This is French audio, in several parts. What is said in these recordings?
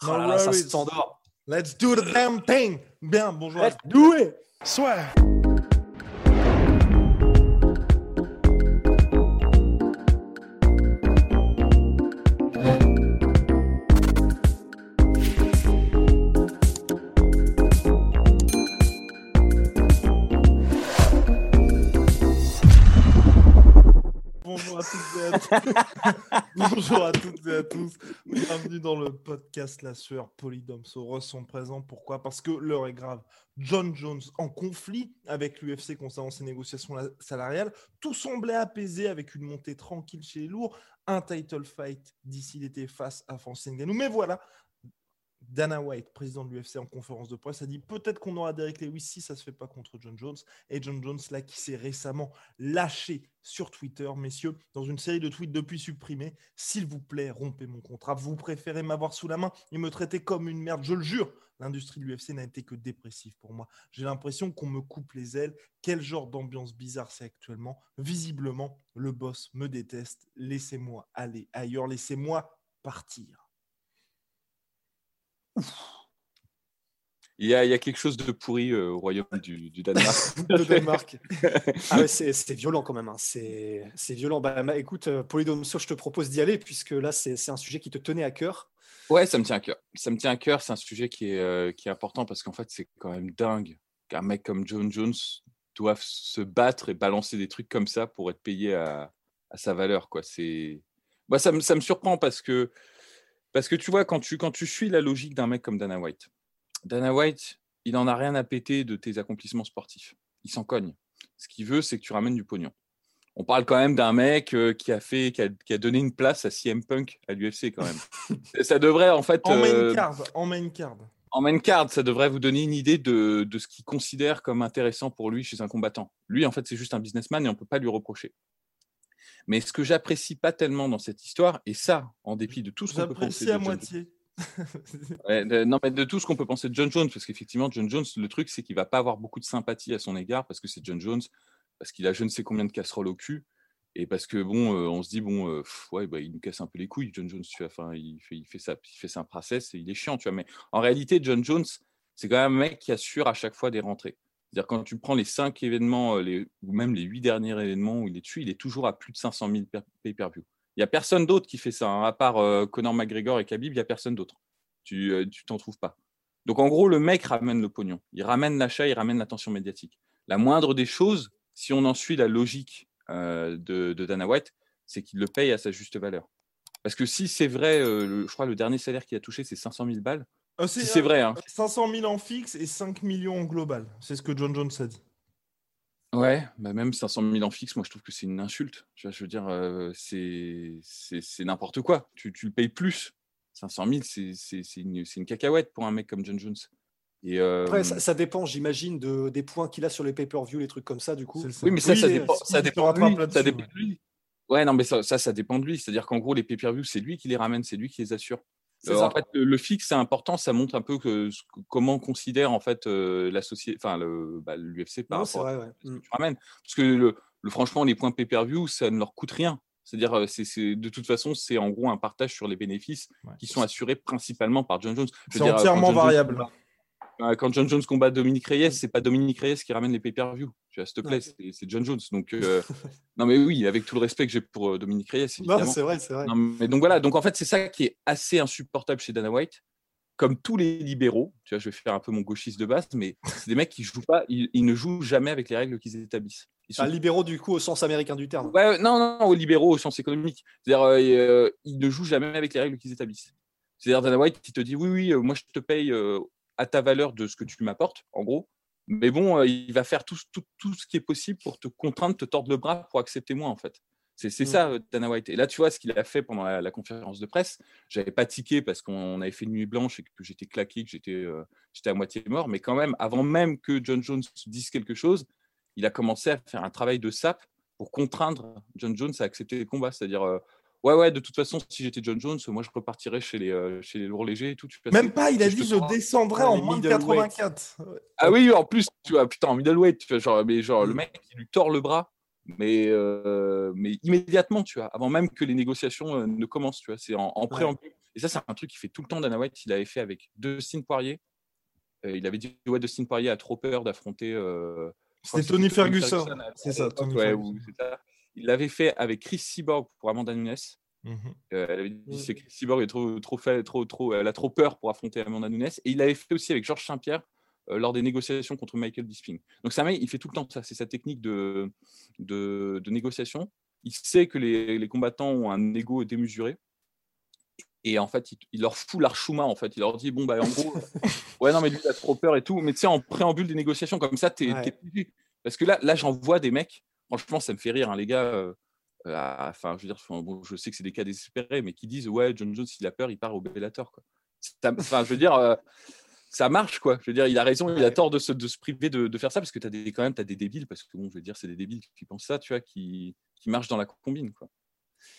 people today. Oh là là, ça s'endort. Let's do the damn thing. Bien, bonjour. Let's do it. Soit. Bonjour à toutes et à tous. Bonjour à toutes et à tous. Bienvenue dans le podcast La Sueur Polydomso sont présents. Pourquoi? Parce que l'heure est grave. John Jones en conflit avec l'UFC concernant ses négociations la- salariales. Tout semblait apaisé avec une montée tranquille chez les lourds. Un title fight d'ici l'été face à Francis Ngannou. Mais voilà, Dana White, président de l'UFC en conférence de presse, a dit peut-être qu'on aura Derek Lewis si ça se fait pas contre John Jones. Et John Jones, là, qui s'est récemment lâché sur Twitter, messieurs, dans une série de tweets depuis supprimés, s'il vous plaît, rompez mon contrat. Vous préférez m'avoir sous la main et me traiter comme une merde, je le jure. L'industrie de l'UFC n'a été que dépressive pour moi. J'ai l'impression qu'on me coupe les ailes. Quel genre d'ambiance bizarre c'est actuellement Visiblement, le boss me déteste. Laissez-moi aller ailleurs. Laissez-moi partir. Il y, a, il y a quelque chose de pourri euh, au royaume du, du Danemark. Danemark. Ah ouais, c'est c'est violent quand même. hein. C'est violent. Bah, ma- écoute, euh, Polydomso, je te propose d'y aller puisque là, c'est un sujet qui te tenait à cœur. ouais, ça me tient à cœur. Ça me tient à cœur. C'est un sujet qui est, euh, qui est important parce qu'en fait, c'est quand même dingue qu'un mec comme John Jones doive se battre et balancer des trucs comme ça pour être payé à, à sa valeur. Quoi. Moi, ça, me, ça me surprend parce que, parce que tu vois, quand tu, quand tu suis la logique d'un mec comme Dana White, Dana White, il en a rien à péter de tes accomplissements sportifs. Il s'en cogne. Ce qu'il veut, c'est que tu ramènes du pognon. On parle quand même d'un mec euh, qui a fait, qui a, qui a donné une place à CM Punk à l'UFC quand même. ça devrait en fait En main euh, card, en main card. en main card, ça devrait vous donner une idée de, de ce qu'il considère comme intéressant pour lui chez un combattant. Lui, en fait, c'est juste un businessman et on ne peut pas lui reprocher. Mais ce que j'apprécie pas tellement dans cette histoire, et ça, en dépit de tout ce qu'on peut penser J'apprécie de à John- moitié. Ouais, de, non, mais de tout ce qu'on peut penser de John Jones, parce qu'effectivement, John Jones, le truc, c'est qu'il va pas avoir beaucoup de sympathie à son égard parce que c'est John Jones, parce qu'il a je ne sais combien de casseroles au cul, et parce que bon, euh, on se dit bon, euh, pff, ouais, bah, il nous casse un peu les couilles, John Jones, tu vois, enfin, il fait, il fait ça, il fait un process, et il est chiant, tu vois. Mais en réalité, John Jones, c'est quand même un mec qui assure à chaque fois des rentrées. C'est-à-dire quand tu prends les cinq événements, euh, les, ou même les huit derniers événements où il est dessus, il est toujours à plus de 500 000 per- pay-per-view. Il y a personne d'autre qui fait ça, hein, à part euh, Conor McGregor et Khabib, il y a personne d'autre tu euh, t'en trouves pas. Donc en gros, le mec ramène le pognon, il ramène l'achat, il ramène l'attention médiatique. La moindre des choses, si on en suit la logique euh, de, Dana White, c'est qu'il le paye à sa juste valeur. Parce que si c'est vrai, je crois le dernier salaire qu'il a touché, c'est 500 000 balles. Euh, Si c'est vrai, hein. 500 000 en fixe et 5 millions en global. C'est ce que John Jones a dit. Ouais, bah même 500 000 en fixe, moi je trouve que c'est une insulte. Tu vois, je veux dire, euh, c'est n'importe quoi. Tu, tu le payes plus. 500 000, c'est une, cacahuète pour un mec comme John Jones. Et, euh, Après, ça, ça dépend, j'imagine, de, des points qu'il a sur les pay-per-view, les trucs comme ça, du coup. Oui, mais ça, ça dépend, ça de lui. dépend de lui. Ouais, non, mais ça, ça, ça dépend de lui. C'est-à-dire qu'en gros, les pay-per-view, c'est lui qui les ramène, c'est lui qui les assure. C'est ça. en fait, le, le fixe, c'est important. Ça montre un peu que, comment on considère en fait euh, la société, enfin le bah, l'UFC par Non, c'est rapport vrai, à ouais. ce que Mm. tu ramènes. Parce que le, le- franchement, les points pay-per-view, ça ne leur coûte rien. C'est-à-dire, euh, c'est, c'est- de toute façon, c'est en gros un partage sur les bénéfices Ouais. qui sont assurés principalement par John Jones. C'est euh, entièrement John variable. Quand John Jones combat Dominique Reyes, c'est pas Dominique Reyes qui ramène les pay-per-view. Tu vois, s'il te plaît, c'est, John Jones. Donc, euh, non, mais oui, avec tout le respect que j'ai pour euh, Dominique Reyes, Non, évidemment. c'est vrai, c'est vrai. Non, mais donc voilà, donc en fait, c'est ça qui est assez insupportable chez Dana White. Comme tous les libéraux, tu vois, je vais faire un peu mon gauchiste de base, mais c'est des mecs qui jouent pas, ils, ils ne jouent jamais avec les règles qu'ils établissent. Ils sont libéraux, du coup, au sens américain du terme. Ouais, non, non, aux libéraux au sens économique. C'est-à-dire, euh, euh, ils ne jouent jamais avec les règles qu'ils établissent. C'est-à-dire, Dana White qui te dit, oui, oui, euh, moi je te paye euh, à ta valeur de ce que tu m'apportes, en gros. Mais bon, euh, il va faire tout, tout, tout ce qui est possible pour te contraindre, te tordre le bras pour accepter moins, en fait. C'est mmh. ça, Dana White. Et là, tu vois, ce qu'il a fait pendant la, conférence de presse, j'avais pas tiqué parce qu'on avait fait une nuit blanche et que j'étais claqué, que j'étais à moitié mort. Mais quand même, avant même que John Jones dise quelque chose, il a commencé à faire un travail de sap pour contraindre John Jones à accepter les combats. C'est-à-dire, ouais, ouais, de toute façon, si j'étais John Jones, moi, je repartirais chez les, chez les lourds légers et tout. Même pas, il a dit, je descendrais en moins de 84. Ah oui, en plus, tu vois, putain, en middleweight, tu vois, genre, mais genre, le mmh. mec, il lui tord le bras mais, euh, mais immédiatement, tu vois, avant même que les négociations euh, ne commencent, tu vois, c'est en, préambule. Et ça, c'est un truc qui fait tout le temps Dana White. Il avait fait avec Dustin Poirier. Euh, il avait dit ouais, Dustin Poirier a trop peur d'affronter. c'était Tony Ferguson. C'est ça, Tony Ferguson. Il l'avait fait avec Chris Cyborg pour Amanda Nunes. Mmh elle avait dit c'est Chris Cyborg est trop, trop, fait, trop, trop, elle a trop peur pour affronter Amanda Nunes. Et il l'avait fait aussi avec Georges Saint-Pierre euh, lors des négociations contre Michael Bisping. Donc Samay, il fait tout le temps ça, c'est sa technique de, de, négociation. Il sait que les, combattants ont un ego démesuré. Et en fait, il, leur fout l'archouma, en fait. Il leur dit, bon, bah, en gros, ouais, non, mais lui, il a trop peur et tout. Mais tu sais, en préambule des négociations, comme ça, t'es ouais. Parce que là, là j'en vois des mecs, franchement, ça me fait rire, hein, les gars. Euh, enfin, je veux dire, bon, je sais que c'est des cas désespérés, mais qui disent, ouais, John Jones, il a peur, il part au Bellator, quoi. Enfin, je veux dire, euh, ça marche, quoi. Je veux dire, il a raison, il a tort de se, de se priver de, faire ça parce que tu as des, quand même as des débiles, parce que bon, je veux dire, c'est des débiles qui pensent ça, tu vois, qui, qui marchent dans la combine, quoi.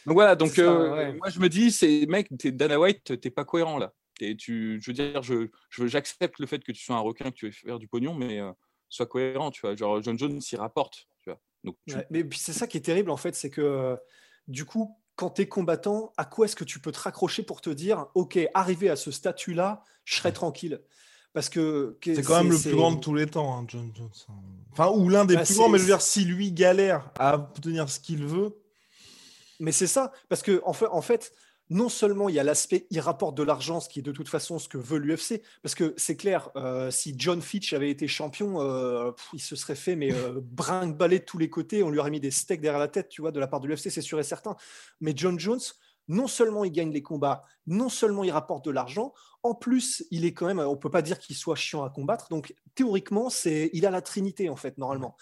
Donc voilà, donc euh, moi je me dis, c'est mec, es Dana White, t'es pas cohérent là. Et tu, je veux dire, je, j'accepte le fait que tu sois un requin, que tu veux faire du pognon, mais euh, sois cohérent, tu vois. Genre John Jones s'y rapporte, tu vois. Donc, mais puis c'est ça qui est terrible en fait, c'est que euh, du coup, quand tu es combattant, à quoi est-ce que tu peux te raccrocher pour te dire, OK, arrivé à ce statut-là, je serai tranquille? Parce que, c'est quand même le plus grand de tous les temps, hein, John. Hein. Enfin, ou l'un des bah, plus grands, mais je veux dire, si lui galère à obtenir ce qu'il veut. Mais c'est ça, parce que en fait, en fait, non seulement il y a l'aspect, il rapporte de l'argent, ce qui est de toute façon ce que veut l'UFC, parce que c'est clair, euh, si John Fitch avait été champion, euh, il se serait fait mais euh, brinque-baller de tous les côtés, on lui aurait mis des steaks derrière la tête, tu vois, de la part de l'UFC, c'est sûr et certain. Mais John Jones, non seulement il gagne les combats, non seulement il rapporte de l'argent, en plus il est quand même, on peut pas dire qu'il soit chiant à combattre, donc théoriquement c'est, il a la trinité en fait normalement.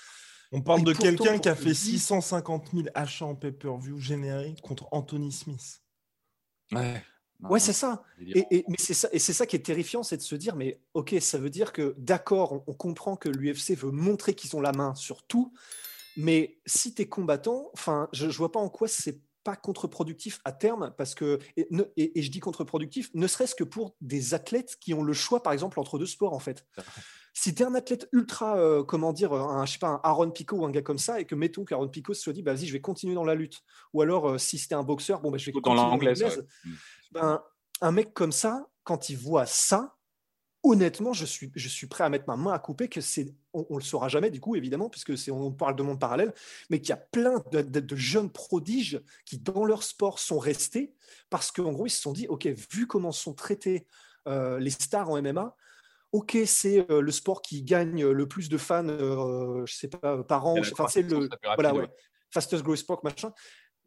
On parle de quelqu'un qui a fait 650 000 achats en pay-per-view générique contre Anthony Smith. Ouais. Ouais, c'est ça. Et, mais c'est ça, et c'est ça qui est terrifiant, c'est de se dire, mais ok, ça veut dire que d'accord, on, comprend que l'UFC veut montrer qu'ils ont la main sur tout, mais si tu es combattant, enfin, je, je vois pas en quoi c'est pas contre-productif à terme, parce que, et, et, je dis contre-productif, ne serait-ce que pour des athlètes qui ont le choix, par exemple, entre deux sports, en fait. Si tu es un athlète ultra, euh, comment dire, un, je sais pas, un Aaron Pico ou un gars comme ça, et que mettons qu'Aaron Pico se dit, bah, vas-y, je vais continuer dans la lutte. Ou alors, euh, si c'était un boxeur, bon, bah, je vais continuer dans l'anglaise. Mm. Ben, un mec comme ça, quand il voit ça, honnêtement, je suis, je suis prêt à mettre ma main à couper que c'est, on, ne le saura jamais du coup évidemment puisque c'est, on parle de monde parallèle, mais qu'il y a plein de, jeunes prodiges qui dans leur sport sont restés parce qu'en gros ils se sont dit, ok, vu comment sont traités euh, les stars en MMA, ok, c'est euh, le sport qui gagne le plus de fans, euh, je sais pas, par an, enfin c'est le, voilà, ouais, fastest growth sport machin.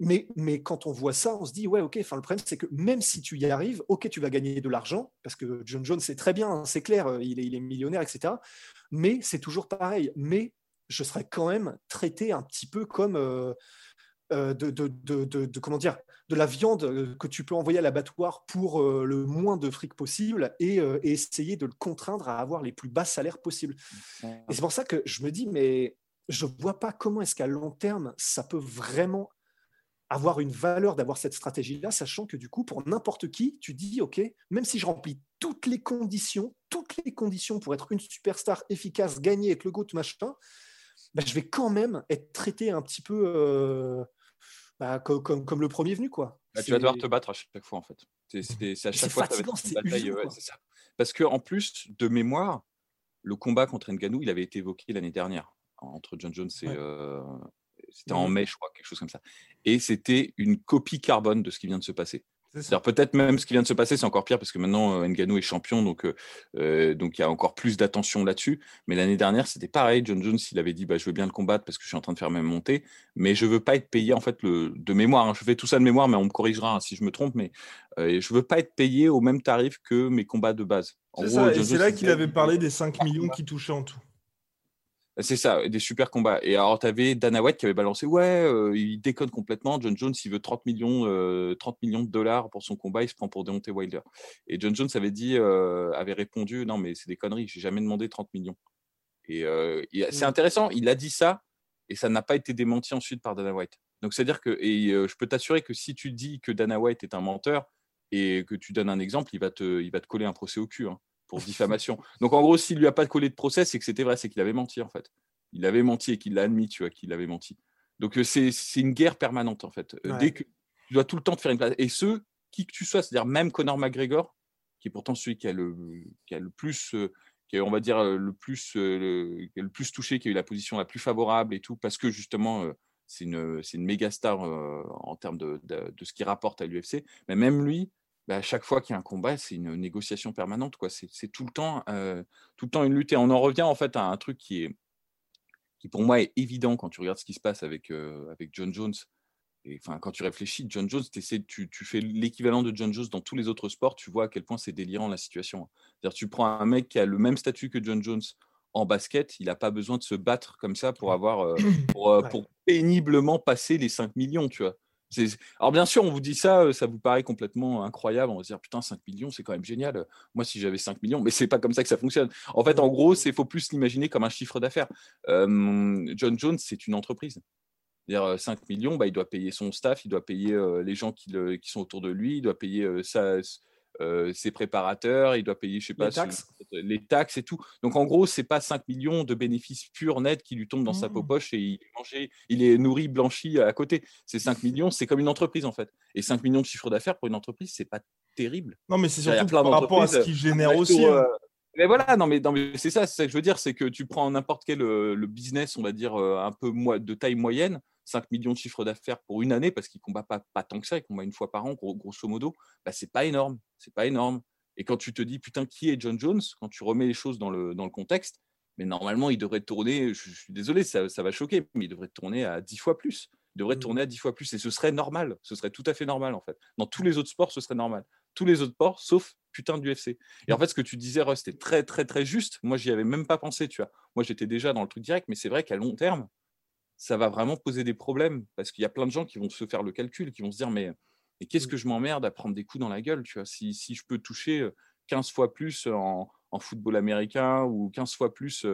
Mais, mais, quand on voit ça, on se dit, ouais, ok, enfin, le problème, c'est que même si tu y arrives, ok, tu vas gagner de l'argent, parce que John Jones, c'est très bien, hein, c'est clair, il est, il est, millionnaire, etc. Mais c'est toujours pareil. Mais je serais quand même traité un petit peu comme euh, euh, de, de, de, comment dire, de la viande que tu peux envoyer à l'abattoir pour le moins de fric possible et, et, essayer de le contraindre à avoir les plus bas salaires possibles. Et c'est pour ça que je me dis, mais je vois pas comment est-ce qu'à long terme, ça peut vraiment avoir une valeur d'avoir cette stratégie-là, sachant que du coup, pour n'importe qui, tu dis, OK, même si je remplis toutes les conditions, toutes les conditions pour être une superstar efficace, gagner avec le GOAT, machin, bah, je vais quand même être traité un petit peu euh, bah, comme, comme, le premier venu. Quoi. Bah, tu vas devoir te battre à chaque fois, en fait. C'est à chaque fois fatigant, c'est bataille. ça. Parce que en plus, de mémoire, le combat contre Nganou, il avait été évoqué l'année dernière entre John Jones et, euh, c'était en mai, je crois, quelque chose comme ça. Et c'était une copie carbone de ce qui vient de se passer. C'est-à-dire peut-être même ce qui vient de se passer, c'est encore pire parce que maintenant euh, Ngannou est champion, donc euh, euh, donc il y a encore plus d'attention là-dessus. Mais l'année dernière, c'était pareil. John Jones, il avait dit bah, je veux bien le combattre parce que je suis en train de faire ma montée, mais je veux pas être payé en fait le de mémoire. Hein. Je fais tout ça de mémoire, mais on me corrigera hein, si je me trompe. Mais euh, je veux pas être payé au même tarif que mes combats de base. C'est là qu'il avait parlé des 5 millions qui touchaient en tout. C'est ça, des super combats. Et alors, tu avais Dana White qui avait balancé Ouais, euh, il déconne complètement. John Jones, il veut 30 millions, 30 euh, millions de dollars pour son combat, il se prend pour Deontay Wilder. Et John Jones avait dit, euh, avait répondu Non, mais c'est des conneries, j'ai jamais demandé 30 millions. Et, c'est mm. intéressant, il a dit ça, et ça n'a pas été démenti ensuite par Dana White. Donc, c'est-à-dire que, et je peux t'assurer que si tu dis que Dana White est un menteur et que tu donnes un exemple, il va te, il va te coller un procès au cul. Hein pour diffamation. Donc en gros, s'il lui a pas collé de procès, c'est que c'était vrai, c'est qu'il avait menti en fait. Il avait menti et qu'il l'a admis, tu vois, qu'il avait menti. Donc euh, c'est une guerre permanente en fait. Euh, dès que tu dois tout le temps te faire une place. Et ceux, qui que tu sois, c'est-à-dire même Conor McGregor, qui est pourtant celui qui a le, qui a le plus, euh, qui on va dire le plus, le, le, plus touché, qui a eu la position la plus favorable et tout, parce que justement c'est une, une méga star en termes de, de, de ce qu'il rapporte à l'UFC. Mais même lui, bah, à chaque fois qu'il y a un combat, c'est une négociation permanente. Quoi. C'est, tout, le temps, tout le temps une lutte. Et on en revient en fait à un truc qui, est, qui pour moi est évident quand tu regardes ce qui se passe avec, avec John Jones. Et, enfin, quand tu réfléchis, John Jones, tu, tu, fais l'équivalent de John Jones dans tous les autres sports, tu vois à quel point c'est délirant la situation. C'est-à-dire, tu prends un mec qui a le même statut que John Jones en basket, il n'a pas besoin de se battre comme ça pour avoir pour, pour, péniblement passer les 5 millions, tu vois. Alors bien sûr, on vous dit ça, euh, ça vous paraît complètement incroyable. On va se dire putain 5 millions, c'est quand même génial. Moi, si j'avais 5 millions, mais c'est pas comme ça que ça fonctionne. En fait, en gros, c'est faut plus l'imaginer comme un chiffre d'affaires. John Jones, c'est une entreprise. dire 5 millions, bah, il doit payer son staff, il doit payer les gens qui, qui, sont autour de lui, il doit payer sa, euh, ses préparateurs, il doit payer, je sais pas, les taxes, et tout. Donc en gros, c'est pas 5 millions de bénéfices purs nets qui lui tombent dans sa peau mmh. poche et il est, il est nourri, blanchi à côté. C'est 5 millions, c'est comme une entreprise en fait. Et 5 millions de chiffre d'affaires pour une entreprise, c'est pas terrible. Non, mais c'est surtout par rapport à ce qu'il génère aussi. Hein. Euh, mais voilà, non, mais, mais c'est ça, c'est ça que je veux dire, c'est que tu prends n'importe quel euh, le business, on va dire, un peu de taille moyenne, 5 millions de chiffre d'affaires pour une année, parce qu'il ne combat pas, pas tant que ça, il combat une fois par an, grosso modo, bah, c'est pas énorme. C'est pas énorme. Et quand tu te dis, putain, qui est John Jones? Quand tu remets les choses dans le, dans le contexte, mais normalement, il devrait tourner, je, suis désolé, ça, ça, va choquer, mais il devrait tourner à 10 fois plus. Il devrait mmh. tourner à 10 fois plus. Et ce serait normal. Ce serait tout à fait normal, en fait. Dans tous les autres sports, ce serait normal. Tous les autres sports, sauf putain du UFC. Et en mmh. fait, ce que tu disais, Russ, c'était très, très, très juste. Moi, j'y avais même pas pensé, tu vois. Moi, j'étais déjà dans le truc direct, mais c'est vrai qu'à long terme, ça va vraiment poser des problèmes parce qu'il y a plein de gens qui vont se faire le calcul, qui vont se dire mais, qu'est-ce mmh. que je m'emmerde à prendre des coups dans la gueule, tu vois, si, si, je peux toucher 15 fois plus en, en, football américain ou 15 fois plus,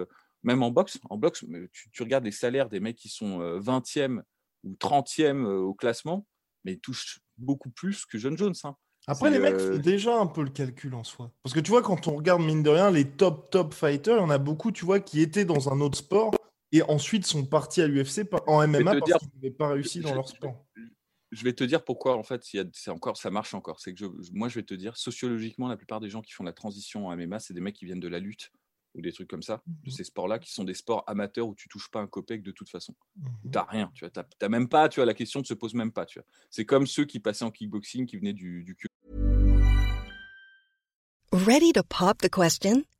même en boxe, en boxe, tu, tu, regardes les salaires des mecs qui sont 20e ou 30e au classement, mais ils touchent beaucoup plus que John Jones. Hein. Après, les mecs font déjà un peu le calcul en soi. Parce que tu vois, quand on regarde, mine de rien, les top, top fighters, il y en a beaucoup, tu vois, qui étaient dans un autre sport et ensuite sont partis à l'UFC en MMA parce qu'ils n'avaient pas réussi dans leur sport. Je vais te dire pourquoi en fait c'est encore ça marche encore. C'est que moi je vais te dire sociologiquement la plupart des gens qui font la transition en MMA c'est des mecs qui viennent de la lutte ou des trucs comme ça, de mhm. ces sports-là qui sont des sports amateurs où tu touches pas un copec de toute façon. Tu mhm. T'as rien, tu vois, même pas, tu vois, la question ne se pose même pas, tu vois. C'est comme ceux qui passaient en kickboxing qui venaient du, du Ready to pop the question?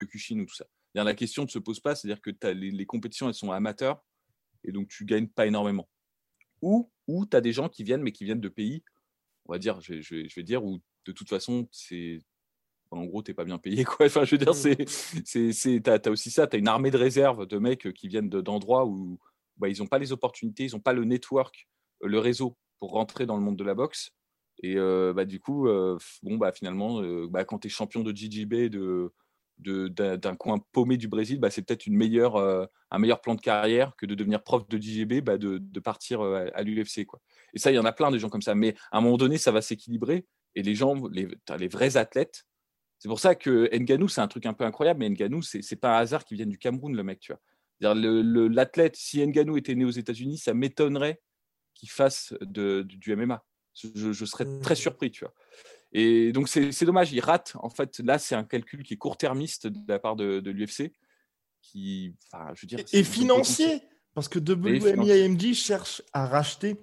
Kyokushin ou tout ça. La question ne se pose pas, c'est-à-dire que les, compétitions, elles sont amateurs, et donc tu gagnes pas énormément. Ou, ou tu as des gens qui viennent, mais qui viennent de pays, on va dire, je, vais dire, où de toute façon, c'est en gros, t'es pas bien payé, quoi. Enfin, je veux dire, c'est, c'est, as aussi ça, t'as une armée de réserve de mecs qui viennent d'endroits où bah, ils n'ont pas les opportunités, ils n'ont pas le network, euh, le réseau pour rentrer dans le monde de la boxe. Et euh, bah, du coup, euh, bon, bah, finalement, bah, quand tu es champion de JJB, de, d'un coin paumé du Brésil, bah, c'est peut-être une meilleure, euh, un meilleur plan de carrière que de devenir prof de JGB, bah, de, de, partir euh, à l'UFC. Et ça, il y en a plein des gens comme ça. Mais à un moment donné, ça va s'équilibrer. Et les gens, les, les vrais athlètes, c'est pour ça que Nganou, c'est un truc un peu incroyable, mais Nganou, c'est pas un hasard qu'il vienne du Cameroun, le mec. Tu vois. L'athlète, si Nganou était né aux États-Unis, ça m'étonnerait qu'il fasse de, du MMA. Je, je, serais très mmh. surpris, tu vois. Et donc, c'est dommage, il rate. En fait, là, c'est un calcul qui est court-termiste de la part de, l'UFC, qui, enfin, je veux dire, et financier, parce que WMI AMG cherche à racheter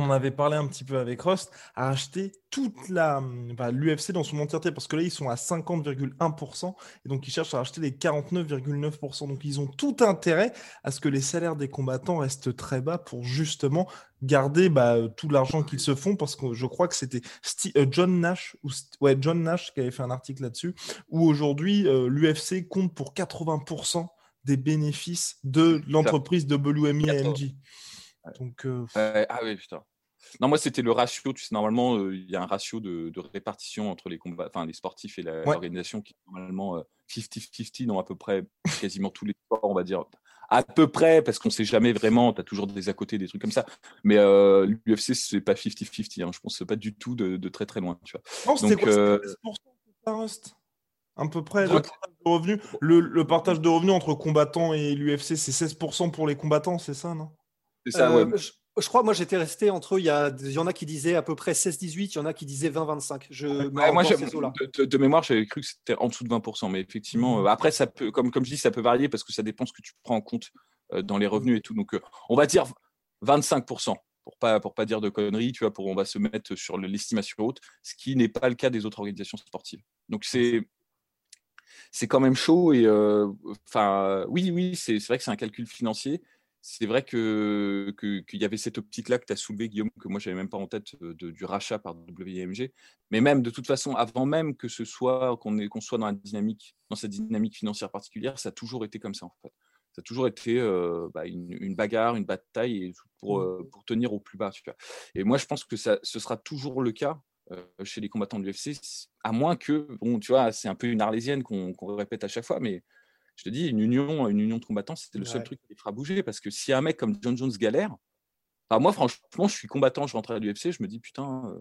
on en avait parlé un petit peu avec Rust, à acheter toute la bah, l'UFC dans son entièreté, parce que là, ils sont à 50,1%, et donc ils cherchent à acheter les 49,9%. Donc ils ont tout intérêt à ce que les salaires des combattants restent très bas pour justement garder bah, tout l'argent qu'ils se font, parce que je crois que c'était euh, John Nash, ou ouais, John Nash qui avait fait un article là-dessus, où aujourd'hui euh, l'UFC compte pour 80% des bénéfices de l'entreprise WMI AMG. Donc, euh, ah oui, putain. Non, moi, c'était le ratio. Tu sais, normalement, euh, il y a un ratio de, répartition entre les, combats, enfin, les sportifs et l'organisation qui est normalement 50-50 euh, dans à peu près quasiment tous les sports, on va dire. À peu près, parce qu'on ne sait jamais vraiment, tu as toujours des à côté, des trucs comme ça. Mais l'UFC, ce n'est pas 50-50. Hein, je pense pas du tout de, très très loin. Tu vois. Non, c'était quoi à peu près le partage de revenus. Le, partage de revenus entre combattants et l'UFC, c'est 16% pour les combattants, c'est ça, non? Euh, je, crois, moi, j'étais resté entre eux. Il y, a, il y en a qui disaient à peu près 16-18, il y en a qui disaient 20-25. Je, moi, de, de, mémoire, j'avais cru que c'était en dessous de 20%. Mais effectivement, euh, après, ça peut, comme, comme je dis, ça peut varier parce que ça dépend ce que tu prends en compte euh, dans les revenus et tout. Donc, on va dire 25% pour pas pour pas dire de conneries, tu vois, pour on va se mettre sur l'estimation haute, ce qui n'est pas le cas des autres organisations sportives. Donc c'est c'est quand même chaud et enfin oui oui c'est vrai que c'est un calcul financier c'est vrai que qu'il y avait cette optique-là que tu as soulevée, Guillaume, que moi, je n'avais même pas en tête du rachat par WMG. Mais même, de toute façon, avant même que ce soit qu'on soit dans la dynamique, dans cette dynamique financière particulière, ça a toujours été comme ça, en fait. Ça a toujours été bah, une, bagarre, une bataille pour, mmh. pour tenir au plus bas. Tu vois. Et moi, je pense que ça, ce sera toujours le cas chez les combattants de l'UFC, à moins que, bon, tu vois, c'est un peu une arlésienne qu'on répète à chaque fois, mais je te dis, une union, une union de combattants, c'était le seul truc qui les fera bouger. Parce que si un mec comme John Jones galère, moi, franchement, je suis combattant, je rentre à l'UFC, je me dis, putain, euh,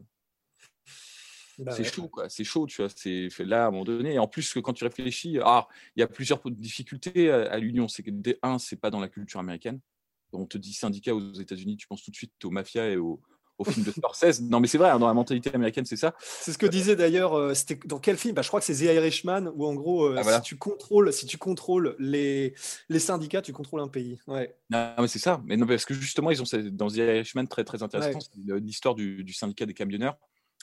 bah c'est chaud, quoi. C'est chaud, tu vois. C'est là, à un moment donné. Et en plus, quand tu réfléchis, ah, il y a plusieurs difficultés à, l'union. C'est que, un, c'est pas dans la culture américaine. On te dit syndicat aux États-Unis, tu penses tout de suite aux mafias et aux, au film de Scorsese. Non, mais c'est vrai, hein, dans la mentalité américaine, c'est ça. C'est ce que disait d'ailleurs, euh, c'était dans quel film? Bah, Je crois que c'est The Irishman, où en gros, euh, ah, si tu contrôles, si tu contrôles les, les syndicats, tu contrôles un pays. Ouais. Non, mais c'est ça. Mais non, parce que justement, ils ont dans The Irishman très très intéressant, l'histoire du, du, syndicat des camionneurs,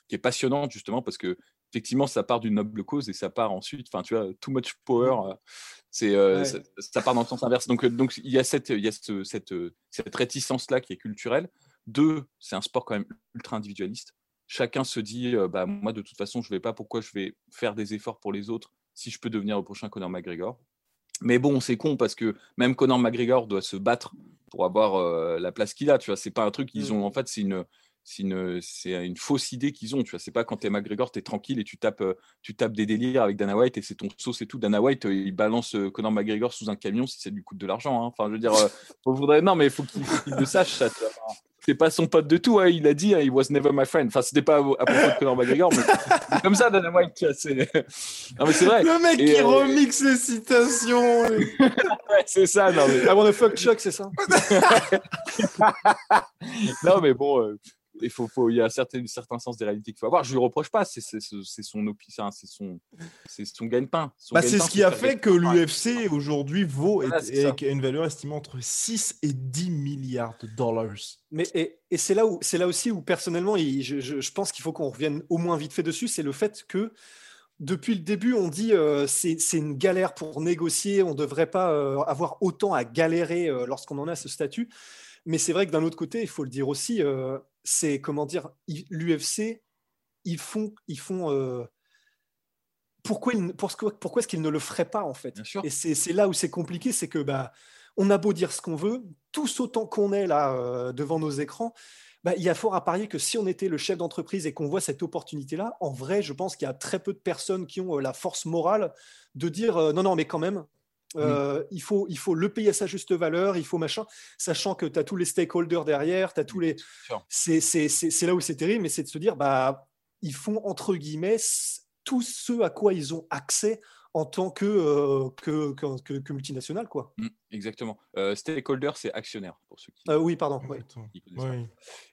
qui est passionnante justement parce que effectivement, ça part d'une noble cause et ça part ensuite. Enfin, tu vois, too much power. Mm. Euh, c'est ça, part dans le sens inverse. Donc, donc il y a cette, il y a cette, cette réticence là qui est culturelle. Deux, c'est un sport quand même ultra individualiste. Chacun se dit, euh, bah, moi, de toute façon, je ne vais pas, pourquoi je vais faire des efforts pour les autres si je peux devenir le prochain Conor McGregor? Mais bon, c'est con parce que même Conor McGregor doit se battre pour avoir euh, la place qu'il a. Tu vois, c'est pas un truc qu'ils ont. En fait, c'est une, c'est une, c'est une fausse idée qu'ils ont. Tu vois, c'est pas quand t'es McGregor, t'es tranquille et tu tapes, euh, tu tapes des délires avec Dana White et c'est ton sauce et tout. Dana White, il balance Conor McGregor sous un camion si ça lui coûte de l'argent. Hein. Enfin, je veux dire, voudrait, non, mais il faut qu'il le sache ça c'est pas son pote de tout. Hein. Il a dit, hein, he was never my friend. Enfin, c'était pas à, propos de Conor McGregor, mais comme ça, Dana White, c'est. Non, mais c'est vrai. Le mec qui euh, remixe les citations. ouais, c'est ça. Non, mais... I wanna fuck Chuck, c'est ça? non, mais bon, euh, il faut, faut, il y a un certain, certain sens des réalités qu'il faut avoir. Je lui reproche pas, c'est son c'est son, c'est son gagne-pain. Bah, c'est ce qui a fait que l'UFC aujourd'hui vaut et, une valeur estimée entre 6 et 10 milliards de dollars. Mais et, et c'est là où c'est là aussi où personnellement, je, je, pense qu'il faut qu'on revienne au moins vite fait dessus, c'est le fait que depuis le début, on dit euh, c'est une galère pour négocier, on ne devrait pas euh, avoir autant à galérer euh, lorsqu'on en a ce statut. Mais c'est vrai que d'un autre côté, il faut le dire aussi, euh, c'est comment dire, l'UFC, ils font, ils font. Euh, pourquoi, pourquoi, pourquoi est-ce qu'ils ne le feraient pas en fait? Et c'est là où c'est compliqué, c'est que bah, on a beau dire ce qu'on veut, tous autant qu'on est là euh, devant nos écrans, bah, il y a fort à parier que si on était le chef d'entreprise et qu'on voit cette opportunité-là, en vrai, je pense qu'il y a très peu de personnes qui ont la force morale de dire non, non, mais quand même, euh, il, faut, il faut le payer à sa juste valeur, il faut machin, sachant que tu as tous les stakeholders derrière, tu as tous les. C'est là où c'est terrible, mais c'est de se dire, bah, ils font entre guillemets tout ce à quoi ils ont accès en tant que, euh, que, que, que, multinational. Quoi. Mmh, exactement. Euh, stakeholder, c'est actionnaire, pour ceux qui. oui, pardon.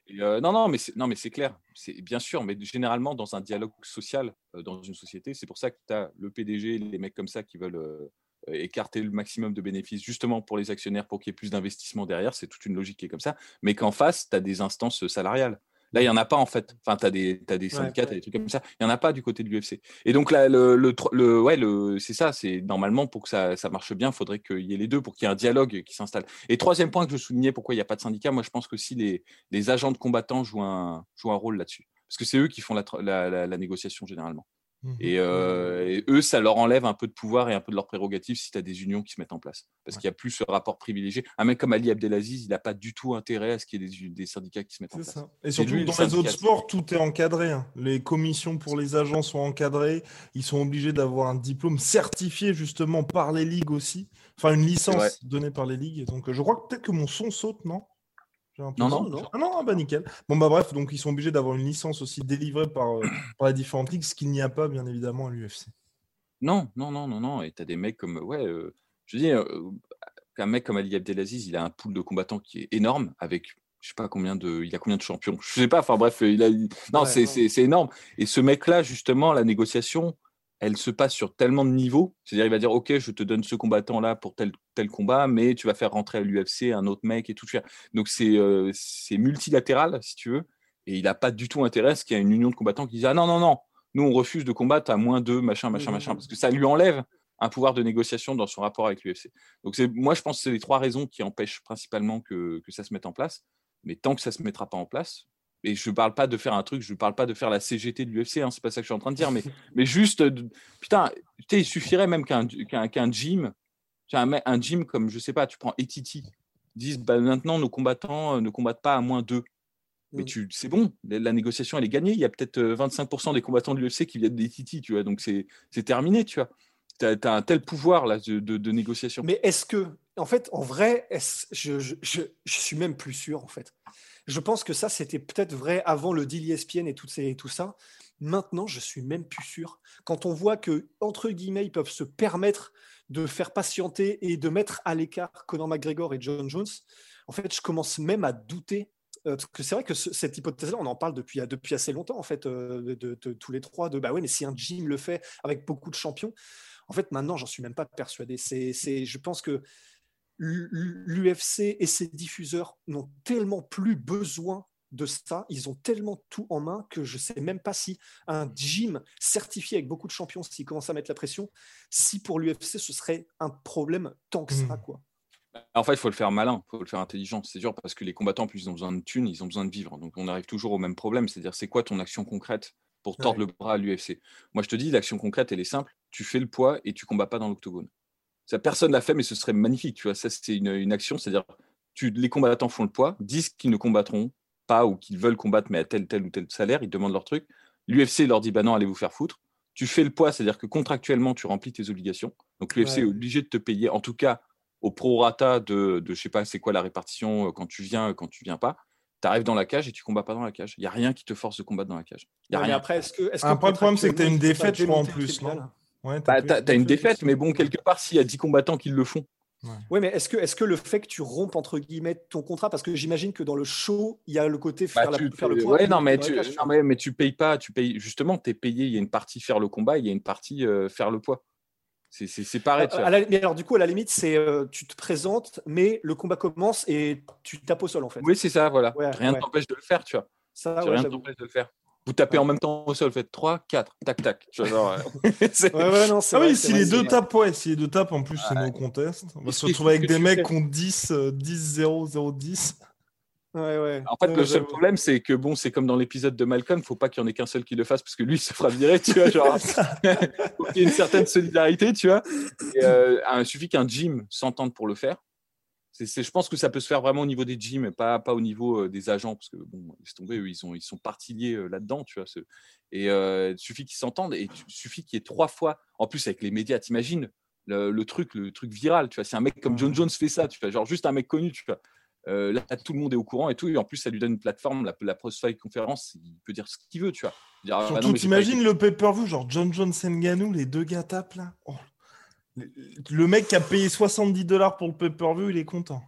non, non, mais c'est, non, mais c'est clair. C'est, bien sûr, mais généralement, dans un dialogue social, dans une société, c'est pour ça que tu as le PDG, les mecs comme ça qui veulent écarter le maximum de bénéfices justement pour les actionnaires pour qu'il y ait plus d'investissement derrière. C'est toute une logique qui est comme ça. Mais qu'en face, tu as des instances salariales. Là, il n'y en a pas en fait. Enfin, tu as des, as des syndicats, des trucs comme ça. Il n'y en a pas du côté de l'UFC. Et donc, là, le, le, ouais, le, c'est ça. C'est normalement pour que ça, ça marche bien, il faudrait qu'il y ait les deux pour qu'il y ait un dialogue qui s'installe. Et troisième point que je soulignais, pourquoi il n'y a pas de syndicat, moi, je pense que si les, les agents de combattants jouent un, jouent un rôle là-dessus. Parce que c'est eux qui font la, la négociation généralement. Mmh euh, et, eux, ça leur enlève un peu de pouvoir et un peu de leur prérogative si tu as des unions qui se mettent en place. Parce qu'il n'y a plus ce rapport privilégié. Un mec comme Ali Abdelaziz, il n'a pas du tout intérêt à ce qu'il y ait des, syndicats qui se mettent en place. Et surtout, dans les autres sports, tout est encadré. Hein. Les commissions pour les agents sont encadrées. Ils sont obligés d'avoir un diplôme certifié justement par les ligues aussi. Enfin, une licence donnée par les ligues. Donc, je crois que peut-être que mon son saute, non? Non, non, non. Ah non, bah nickel. Bon, bah bref, donc ils sont obligés d'avoir une licence aussi délivrée par, euh, par les différentes ligues, ce qu'il n'y a pas, bien évidemment, à l'UFC. Non, non, non, non, non. Et tu as des mecs comme. Ouais, euh, je veux dire, euh, un mec comme Ali Abdelaziz, il a un pool de combattants qui est énorme, avec je sais pas combien de, il a combien de champions. Je sais pas. Enfin bref, il a. Non, c'est énorme. Et ce mec-là, justement, la négociation, elle se passe sur tellement de niveaux. C'est-à-dire, il va dire, OK, je te donne ce combattant-là pour tel, tel combat, mais tu vas faire rentrer à l'UFC un autre mec et tout. Donc, c'est euh, c'est multilatéral, si tu veux. Et il n'a pas du tout intérêt à ce qu'il y ait une union de combattants qui dise, ah non, non, non, nous, on refuse de combattre à moins deux, machin, machin, machin. Parce que ça lui enlève un pouvoir de négociation dans son rapport avec l'UFC. Donc, moi, je pense que c'est les trois raisons qui empêchent principalement que, que ça se mette en place. Mais tant que ça ne se mettra pas en place, et je ne parle pas de faire un truc, je ne parle pas de faire la CGT de l'UFC, hein, c'est pas ça que je suis en train de dire, mais, mais juste, putain, il suffirait même qu'un qu'un gym, un, un, gym comme, je sais pas, tu prends Etiti, disent bah, maintenant nos combattants euh, ne combattent pas à moins d'eux. Mais mm. tu, c'est bon, la négociation elle est gagnée. Il y a peut-être 25% euh, des combattants de l'UFC qui viennent d'Etiti, tu vois, donc c'est terminé, tu vois. Tu as, un tel pouvoir là de, de, négociation. Mais est-ce que, en fait, en vrai, je, je, je, je, suis même plus sûr, en fait. Je pense que ça, c'était peut-être vrai avant le deal ESPN et tout, ça. Maintenant, je suis même plus sûr. Quand on voit que, entre guillemets, ils peuvent se permettre de faire patienter et de mettre à l'écart Conor McGregor et John Jones, en fait, je commence même à douter. Euh, parce que c'est vrai que cette hypothèse-là, on en parle depuis, depuis assez longtemps, en fait, euh, de, tous les trois, de bah ouais, mais si un gym le fait avec beaucoup de champions, en fait, maintenant, j'en suis même pas persuadé. C'est, je pense que l'UFC et ses diffuseurs n'ont tellement plus besoin de ça, ils ont tellement tout en main que je ne sais même pas si un gym certifié avec beaucoup de champions, s'il commence à mettre la pression, si pour l'UFC ce serait un problème tant que ça. Hmm. Quoi. En fait, il faut le faire malin, il faut le faire intelligent, c'est sûr, parce que les combattants, en plus, ils ont besoin de thunes, ils ont besoin de vivre. Donc on arrive toujours au même problème, c'est-à-dire c'est quoi ton action concrète pour tordre le bras à l'UFC Moi, je te dis, l'action concrète, elle est simple, tu fais le poids et tu combats pas dans l'octogone. Ça, personne l'a fait, mais ce serait magnifique. Tu vois, ça, c'est une, action, c'est-à-dire, tu, les combattants font le poids, disent qu'ils ne combattront pas ou qu'ils veulent combattre, mais à tel, tel ou tel salaire, ils demandent leur truc. L'UFC leur dit, bah non, allez vous faire foutre. Tu fais le poids, c'est-à-dire que contractuellement, tu remplis tes obligations. Donc l'UFC est obligé de te payer, en tout cas, au prorata de, de je sais pas, c'est quoi la répartition euh, quand tu viens, quand tu viens pas. Tu arrives dans la cage et tu combats pas dans la cage. Il n'y a rien qui te force de combattre dans la cage. Y a rien. après, est-ce que, un problème, c'est que tu as une défaite, je crois, en plus. Non? Ouais, bah, tu as, une défaite, mais bon, quelque part, s'il y a 10 combattants qui le font. Oui, mais est-ce que, est que le fait que tu rompes entre guillemets ton contrat, parce que j'imagine que dans le show, il y a le côté bah, faire, faire le poids. Ouais, non, mais tu, non, mais, mais, tu payes pas, tu payes justement, tu es payé. Il y a une partie faire le combat, il y a une partie euh, faire le poids. C'est pareil. Euh, mais alors, du coup, à la limite, c'est euh, tu te présentes, mais le combat commence et tu tapes au sol en fait. Oui, c'est ça, voilà. rien ne t'empêche de le faire, tu vois. Ça, rien ne t'empêche de le faire. Vous tapez en même temps au sol, faites 3, 4, tac, tac. Genre, ah oui, si les deux tapent, ouais, si les deux tapent, en plus, c'est no contest. On va se retrouver avec des mecs qui ont 10, 10, 0, 0, 10. Ouais, ouais. En fait, le seul problème, c'est que bon, c'est comme dans l'épisode de Malcolm, faut pas qu'il y en ait qu'un seul qui le fasse parce que lui, il se fera virer, tu vois. Genre, faut qu'il y ait une certaine solidarité, tu vois. Euh, il suffit qu'un gym s'entende pour le faire je pense que ça peut se faire vraiment au niveau des gyms, pas, pas au niveau des agents, parce que bon, eux, ils, sont, ils liés euh, là-dedans, tu vois. et euh, il suffit qu'ils s'entendent, et il suffit qu'il y ait trois fois, en plus avec les médias, t'imagines le, truc, le truc viral, tu vois. Si un mec comme John Jones fait ça, tu vois, genre juste un mec connu, tu vois. là, tout le monde est au courant et tout, et en plus, ça lui donne une plateforme, la, la Fight conférence, il peut dire ce qu'il veut, tu vois. Dire, ah, bah Surtout, t'imagines le pay-per-view, genre John Jones Nganou, les deux gars tapent là. Oh. Le mec qui a payé 70 dollars pour le pay-per-view, il est content.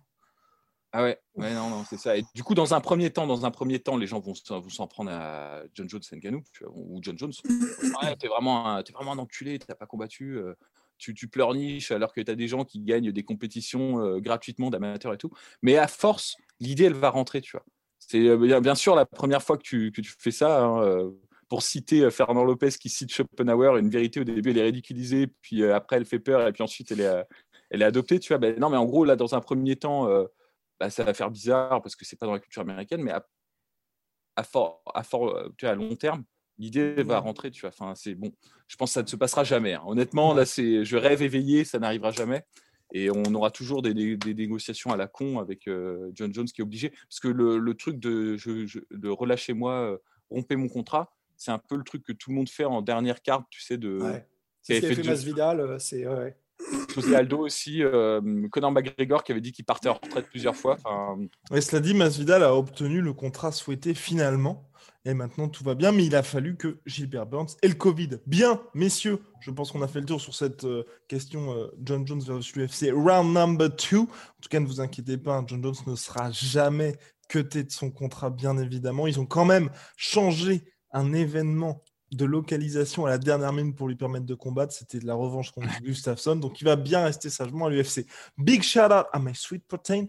Ah ouais, ouais non, non, c'est ça. Et du coup, dans un premier temps, dans un premier temps, les gens vont, s'en prendre à John Jones Nganou ou John Jones. Ouais, t'es vraiment, un, es vraiment un enculé, t'as pas combattu. Euh, tu, tu pleurniches alors que tu as des gens qui gagnent des compétitions gratuitement d'amateurs et tout. Mais à force, l'idée, elle va rentrer, tu vois. C'est bien sûr la première fois que tu, que tu fais ça. Hein, pour citer Fernand Lopez qui cite Schopenhauer, une vérité au début elle est ridiculisée, puis après elle fait peur, et puis ensuite elle est, elle est adoptée, tu vois. Ben, non, mais en gros, là, dans un premier temps, bah, ça va faire bizarre parce que c'est pas dans la culture américaine, mais à, à, fort, à, fort, tu vois, à long terme, l'idée va rentrer, tu vois. Enfin, c'est bon. Je pense que ça ne se passera jamais. Hein. Honnêtement, là, c'est, je rêve éveillé, ça n'arrivera jamais. Et on aura toujours des, des, négociations à la con avec John Jones qui est obligé. Parce que le, le truc de, je, de relâchez-moi, rompez mon contrat, c'est un peu le truc que tout le monde fait en dernière carte, tu sais, de. Ouais. C'est ce fait, fait Vidal, c'est. Ouais. José Aldo aussi, euh, Conor McGregor qui avait dit qu'il partait en retraite plusieurs fois. Et cela dit, Masvidal a obtenu le contrat souhaité finalement. Et maintenant, tout va bien, mais il a fallu que Gilbert Burns et le Covid. Bien, messieurs, je pense qu'on a fait le tour sur cette euh, question euh, John Jones versus l'UFC. Round number two. En tout cas, ne vous inquiétez pas, John Jones ne sera jamais cuté de son contrat, bien évidemment. Ils ont quand même changé un événement de localisation à la dernière minute pour lui permettre de combattre. C'était de la revanche contre Gustafsson. Donc, il va bien rester sagement à l'UFC. Big shout out à My Sweet Protein.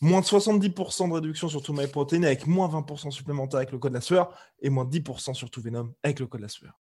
Moins de 70% de réduction sur tout My Protein avec moins 20% supplémentaire avec le code la sueur et moins 10% sur tout Venom avec le code la sueur.